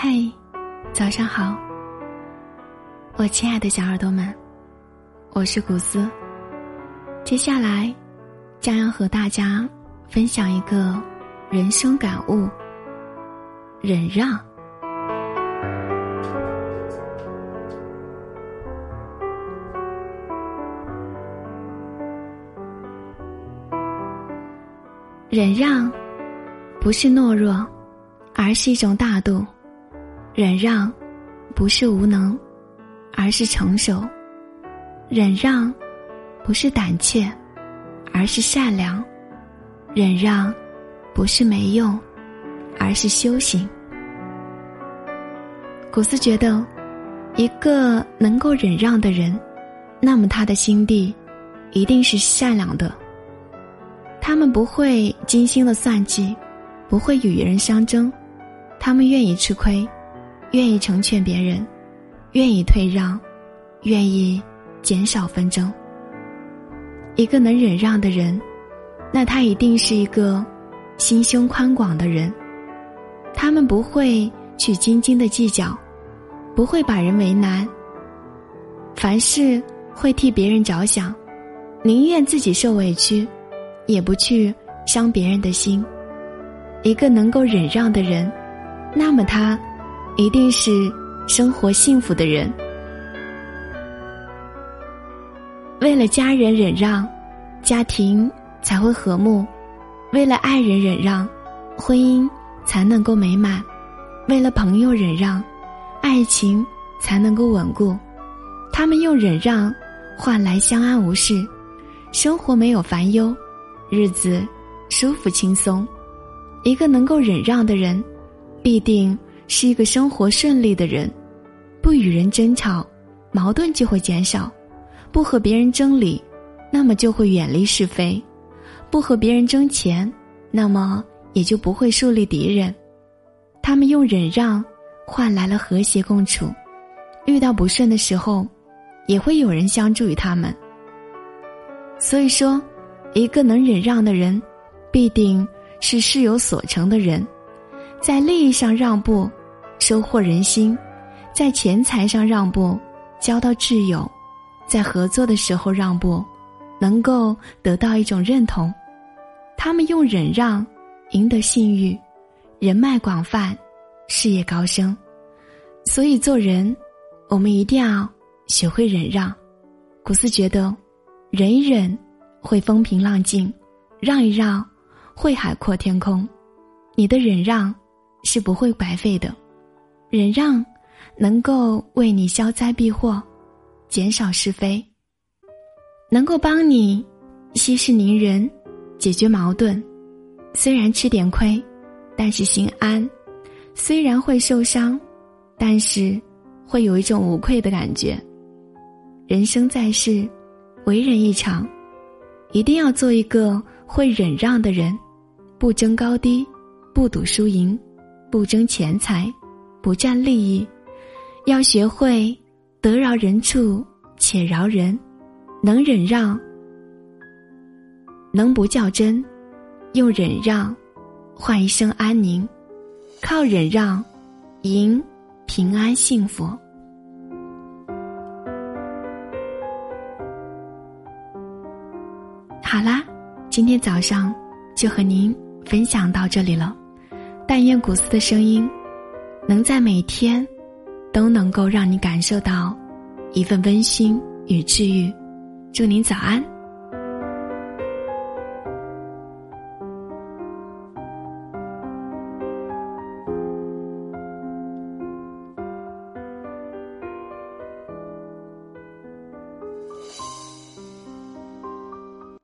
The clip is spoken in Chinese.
嘿，早上好，我亲爱的小耳朵们，我是古斯。接下来将要和大家分享一个人生感悟：忍让。忍让，不是懦弱，而是一种大度；忍让，不是无能，而是成熟；忍让，不是胆怯，而是善良；忍让，不是没用，而是修行。古斯觉得，一个能够忍让的人，那么他的心地一定是善良的。他们不会精心的算计，不会与人相争，他们愿意吃亏，愿意成全别人，愿意退让，愿意减少纷争。一个能忍让的人，那他一定是一个心胸宽广的人。他们不会去斤斤的计较，不会把人为难，凡事会替别人着想，宁愿自己受委屈。也不去伤别人的心，一个能够忍让的人，那么他一定是生活幸福的人。为了家人忍让，家庭才会和睦；为了爱人忍让，婚姻才能够美满；为了朋友忍让，爱情才能够稳固。他们用忍让换来相安无事，生活没有烦忧。日子舒服轻松，一个能够忍让的人，必定是一个生活顺利的人。不与人争吵，矛盾就会减少；不和别人争理，那么就会远离是非；不和别人争钱，那么也就不会树立敌人。他们用忍让换来了和谐共处，遇到不顺的时候，也会有人相助于他们。所以说。一个能忍让的人，必定是事有所成的人，在利益上让步，收获人心；在钱财上让步，交到挚友；在合作的时候让步，能够得到一种认同。他们用忍让赢得信誉，人脉广泛，事业高升。所以做人，我们一定要学会忍让。古斯觉得，忍一忍。会风平浪静，让一让，会海阔天空。你的忍让是不会白费的，忍让能够为你消灾避祸，减少是非，能够帮你息事宁人，解决矛盾。虽然吃点亏，但是心安；虽然会受伤，但是会有一种无愧的感觉。人生在世，为人一场。一定要做一个会忍让的人，不争高低，不赌输赢，不争钱财，不占利益，要学会得饶人处且饶人，能忍让，能不较真，用忍让换一生安宁，靠忍让赢平安幸福。好啦，今天早上就和您分享到这里了。但愿古斯的声音，能在每天都能够让你感受到一份温馨与治愈。祝您早安。